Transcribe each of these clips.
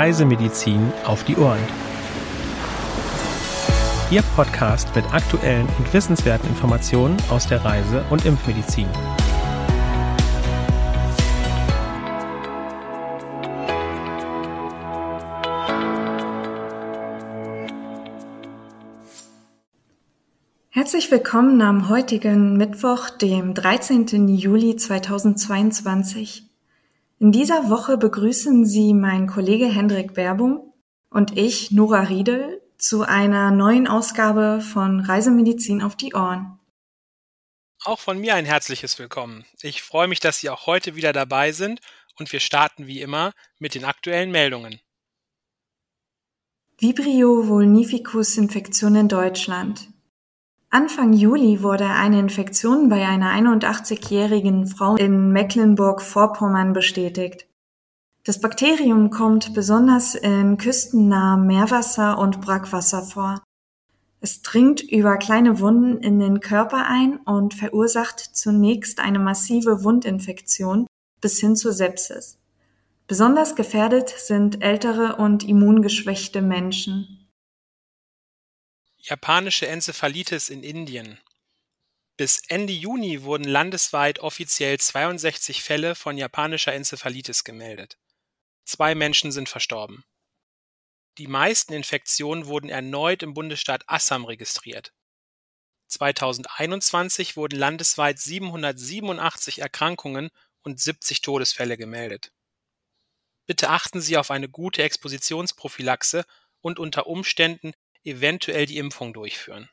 Reisemedizin auf die Ohren. Ihr Podcast mit aktuellen und wissenswerten Informationen aus der Reise- und Impfmedizin. Herzlich willkommen am heutigen Mittwoch, dem 13. Juli 2022. In dieser Woche begrüßen Sie mein Kollege Hendrik Berbung und ich, Nora Riedel, zu einer neuen Ausgabe von Reisemedizin auf die Ohren. Auch von mir ein herzliches Willkommen. Ich freue mich, dass Sie auch heute wieder dabei sind und wir starten wie immer mit den aktuellen Meldungen. Vibrio vulnificus Infektion in Deutschland. Anfang Juli wurde eine Infektion bei einer 81-jährigen Frau in Mecklenburg-Vorpommern bestätigt. Das Bakterium kommt besonders in küstennahem Meerwasser und Brackwasser vor. Es dringt über kleine Wunden in den Körper ein und verursacht zunächst eine massive Wundinfektion bis hin zur Sepsis. Besonders gefährdet sind ältere und immungeschwächte Menschen. Japanische Enzephalitis in Indien. Bis Ende Juni wurden landesweit offiziell 62 Fälle von japanischer Enzephalitis gemeldet. Zwei Menschen sind verstorben. Die meisten Infektionen wurden erneut im Bundesstaat Assam registriert. 2021 wurden landesweit 787 Erkrankungen und 70 Todesfälle gemeldet. Bitte achten Sie auf eine gute Expositionsprophylaxe und unter Umständen eventuell die Impfung durchführen.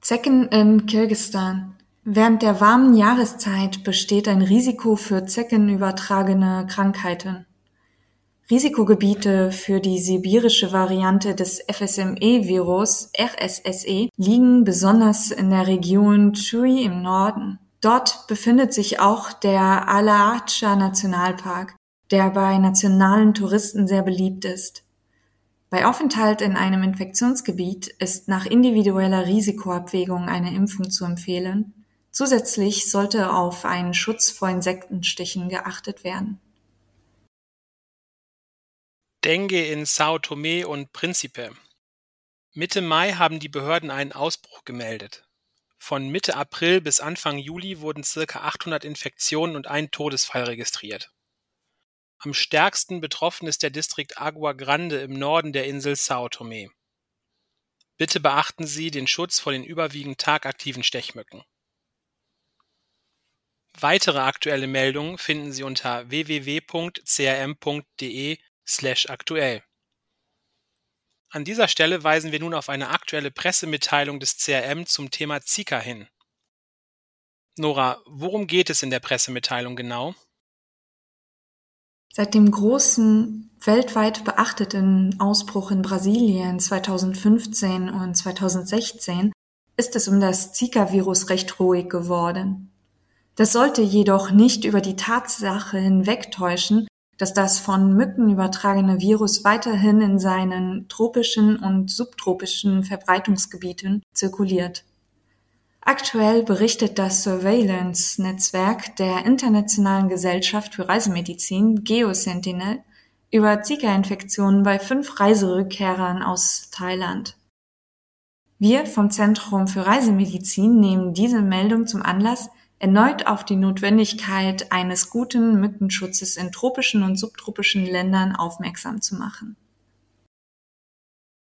Zecken in Kirgisistan. Während der warmen Jahreszeit besteht ein Risiko für zeckenübertragene Krankheiten. Risikogebiete für die sibirische Variante des FSME-Virus RSSE liegen besonders in der Region Chui im Norden. Dort befindet sich auch der Alaatscha Nationalpark, der bei nationalen Touristen sehr beliebt ist. Bei Aufenthalt in einem Infektionsgebiet ist nach individueller Risikoabwägung eine Impfung zu empfehlen, zusätzlich sollte auf einen Schutz vor Insektenstichen geachtet werden. Dengue in Sao Tome und Principe. Mitte Mai haben die Behörden einen Ausbruch gemeldet. Von Mitte April bis Anfang Juli wurden circa 800 Infektionen und ein Todesfall registriert. Am stärksten betroffen ist der Distrikt Agua Grande im Norden der Insel São Tomé. Bitte beachten Sie den Schutz vor den überwiegend tagaktiven Stechmücken. Weitere aktuelle Meldungen finden Sie unter www.crm.de/aktuell. An dieser Stelle weisen wir nun auf eine aktuelle Pressemitteilung des CRM zum Thema Zika hin. Nora, worum geht es in der Pressemitteilung genau? Seit dem großen, weltweit beachteten Ausbruch in Brasilien 2015 und 2016 ist es um das Zika-Virus recht ruhig geworden. Das sollte jedoch nicht über die Tatsache hinwegtäuschen, dass das von Mücken übertragene Virus weiterhin in seinen tropischen und subtropischen Verbreitungsgebieten zirkuliert. Aktuell berichtet das Surveillance-Netzwerk der Internationalen Gesellschaft für Reisemedizin (Geosentinel) über Zika-Infektionen bei fünf Reiserückkehrern aus Thailand. Wir vom Zentrum für Reisemedizin nehmen diese Meldung zum Anlass, erneut auf die Notwendigkeit eines guten Mückenschutzes in tropischen und subtropischen Ländern aufmerksam zu machen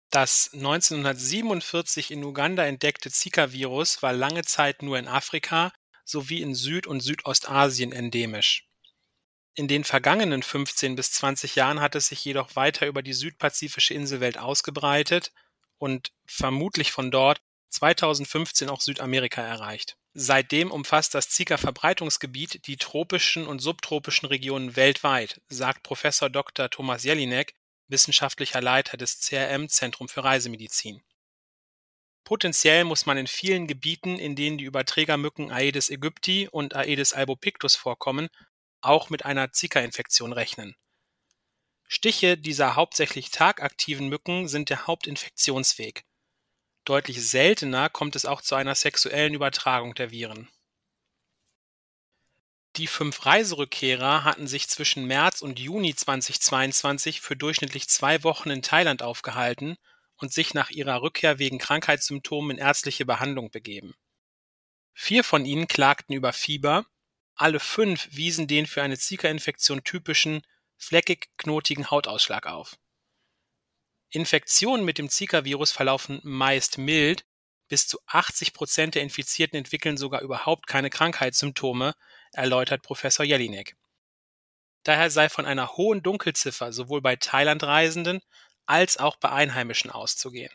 das 1947 in Uganda entdeckte Zika-Virus war lange Zeit nur in Afrika sowie in Süd- und Südostasien endemisch. In den vergangenen 15 bis 20 Jahren hat es sich jedoch weiter über die südpazifische Inselwelt ausgebreitet und vermutlich von dort 2015 auch Südamerika erreicht. Seitdem umfasst das Zika-Verbreitungsgebiet die tropischen und subtropischen Regionen weltweit, sagt Professor Dr. Thomas Jelinek, wissenschaftlicher Leiter des CRM Zentrum für Reisemedizin. Potenziell muss man in vielen Gebieten, in denen die Überträgermücken Aedes aegypti und Aedes albopictus vorkommen, auch mit einer Zika-Infektion rechnen. Stiche dieser hauptsächlich tagaktiven Mücken sind der Hauptinfektionsweg. Deutlich seltener kommt es auch zu einer sexuellen Übertragung der Viren Die fünf Reiserückkehrer hatten sich zwischen März und Juni 2022 für durchschnittlich zwei Wochen in Thailand aufgehalten und sich nach ihrer Rückkehr wegen Krankheitssymptomen in ärztliche Behandlung begeben. Vier von ihnen klagten über Fieber, alle fünf wiesen den für eine Zika-Infektion typischen fleckig-knotigen Hautausschlag auf. Infektionen mit dem Zika-Virus verlaufen meist mild, bis zu 80 Prozent der Infizierten entwickeln sogar überhaupt keine Krankheitssymptome, erläutert Professor Jelinek. Daher sei von einer hohen Dunkelziffer sowohl bei Thailand-Reisenden als auch bei Einheimischen auszugehen.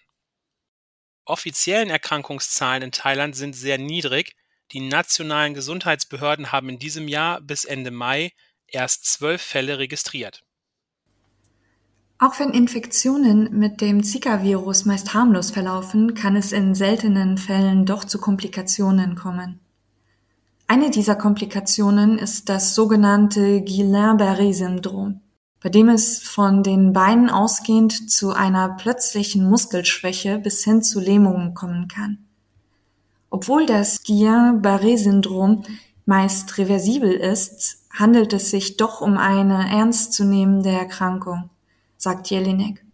Offiziellen Erkrankungszahlen in Thailand sind sehr niedrig, die nationalen Gesundheitsbehörden haben in diesem Jahr bis Ende Mai erst zwölf Fälle registriert. Auch wenn Infektionen mit dem Zika-Virus meist harmlos verlaufen, kann es in seltenen Fällen doch zu Komplikationen kommen. Eine dieser Komplikationen ist das sogenannte Guillain-Barré-Syndrom, bei dem es von den Beinen ausgehend zu einer plötzlichen Muskelschwäche bis hin zu Lähmungen kommen kann. Obwohl das Guillain-Barré-Syndrom meist reversibel ist, handelt es sich doch um eine ernstzunehmende Erkrankung sagt Jelinek.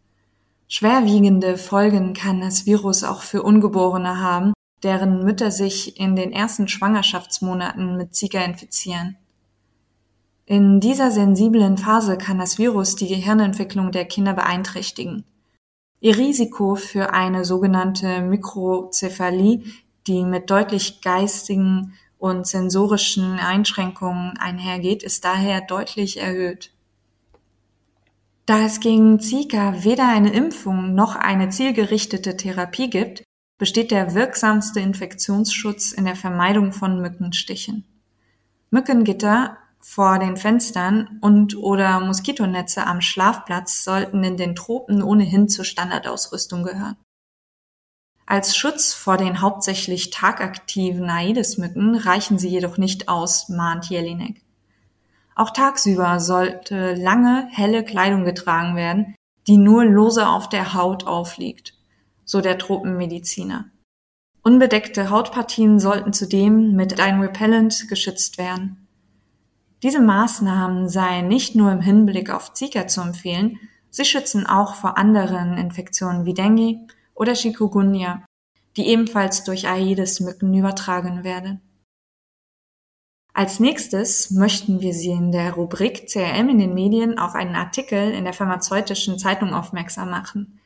Schwerwiegende Folgen kann das Virus auch für Ungeborene haben, deren Mütter sich in den ersten Schwangerschaftsmonaten mit Zika infizieren. In dieser sensiblen Phase kann das Virus die Gehirnentwicklung der Kinder beeinträchtigen. Ihr Risiko für eine sogenannte Mikrozephalie, die mit deutlich geistigen und sensorischen Einschränkungen einhergeht, ist daher deutlich erhöht. Da es gegen Zika weder eine Impfung noch eine zielgerichtete Therapie gibt, besteht der wirksamste Infektionsschutz in der Vermeidung von Mückenstichen. Mückengitter vor den Fenstern und oder Moskitonetze am Schlafplatz sollten in den Tropen ohnehin zur Standardausrüstung gehören. Als Schutz vor den hauptsächlich tagaktiven Aedes-Mücken reichen sie jedoch nicht aus, mahnt Jelinek. Auch tagsüber sollte lange, helle Kleidung getragen werden, die nur lose auf der Haut aufliegt, so der Tropenmediziner. Unbedeckte Hautpartien sollten zudem mit einem Repellent geschützt werden. Diese Maßnahmen seien nicht nur im Hinblick auf Zika zu empfehlen, sie schützen auch vor anderen Infektionen wie Dengue oder Chikungunya, die ebenfalls durch Aedes-Mücken übertragen werden. Als nächstes möchten wir Sie in der Rubrik CRM in den Medien auf einen Artikel in der pharmazeutischen Zeitung aufmerksam machen.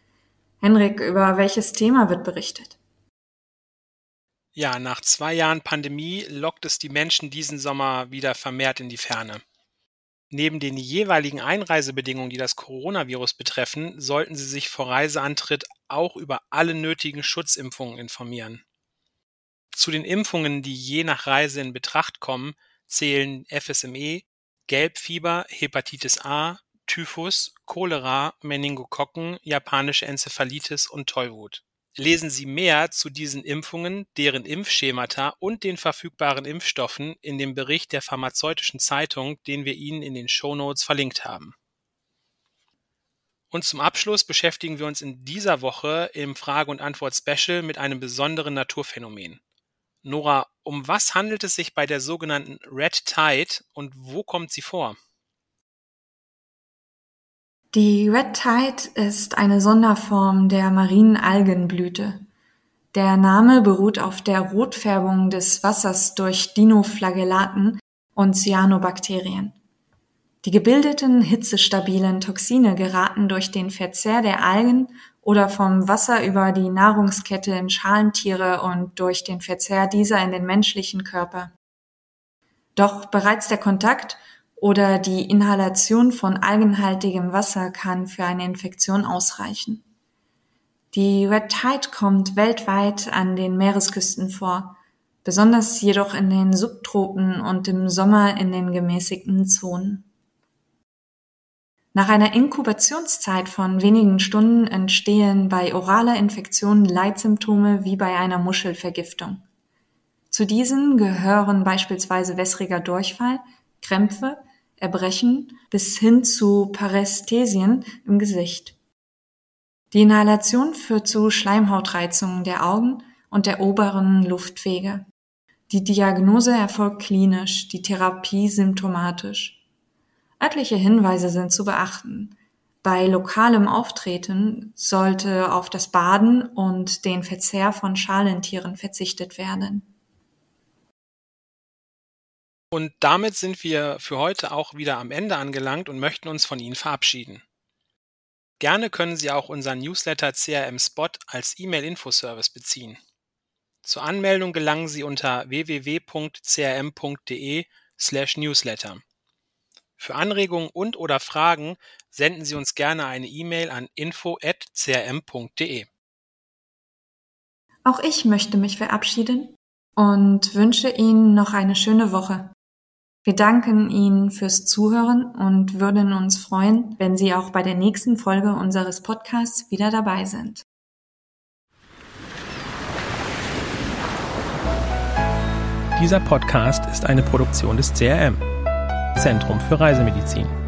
Henrik, über welches Thema wird berichtet? Ja, nach zwei Jahren Pandemie lockt es die Menschen diesen Sommer wieder vermehrt in die Ferne. Neben den jeweiligen Einreisebedingungen, die das Coronavirus betreffen, sollten Sie sich vor Reiseantritt auch über alle nötigen Schutzimpfungen informieren. Zu den Impfungen, die je nach Reise in Betracht kommen, zählen FSME, Gelbfieber, Hepatitis A, Typhus, Cholera, Meningokokken, japanische Enzephalitis und Tollwut. Lesen Sie mehr zu diesen Impfungen, deren Impfschemata und den verfügbaren Impfstoffen in dem Bericht der Pharmazeutischen Zeitung, den wir Ihnen in den Shownotes verlinkt haben. Und zum Abschluss beschäftigen wir uns in dieser Woche im Frage- und Antwort-Special mit einem besonderen Naturphänomen. Nora, um was handelt es sich bei der sogenannten Red Tide und wo kommt sie vor? Die Red Tide ist eine Sonderform der marinen Algenblüte. Der Name beruht auf der Rotfärbung des Wassers durch Dinoflagellaten und Cyanobakterien. Die gebildeten hitzestabilen Toxine geraten durch den Verzehr der Algen oder vom Wasser über die Nahrungskette in Schalentiere und durch den Verzehr dieser in den menschlichen Körper. Doch bereits der Kontakt oder die Inhalation von algenhaltigem Wasser kann für eine Infektion ausreichen. Die Red Tide kommt weltweit an den Meeresküsten vor, besonders jedoch in den Subtropen und im Sommer in den gemäßigten Zonen. Nach einer Inkubationszeit von wenigen Stunden entstehen bei oraler Infektion Leitsymptome wie bei einer Muschelvergiftung. Zu diesen gehören beispielsweise wässriger Durchfall, Krämpfe, Erbrechen bis hin zu Parästhesien im Gesicht. Die Inhalation führt zu Schleimhautreizungen der Augen und der oberen Luftwege. Die Diagnose erfolgt klinisch, die Therapie symptomatisch. Etliche Hinweise sind zu beachten. Bei lokalem Auftreten sollte auf das Baden und den Verzehr von Schalentieren verzichtet werden. Und damit sind wir für heute auch wieder am Ende angelangt und möchten uns von Ihnen verabschieden. Gerne können Sie auch unseren Newsletter CRM Spot als E-Mail-Infoservice beziehen. Zur Anmeldung gelangen Sie unter www.crm.de/newsletter. Für Anregungen und/oder Fragen senden Sie uns gerne eine E-Mail an info@crm.de. Auch ich möchte mich verabschieden und wünsche Ihnen noch eine schöne Woche. Wir danken Ihnen fürs Zuhören und würden uns freuen, wenn Sie auch bei der nächsten Folge unseres Podcasts wieder dabei sind. Dieser Podcast ist eine Produktion des CRM, Zentrum für Reisemedizin.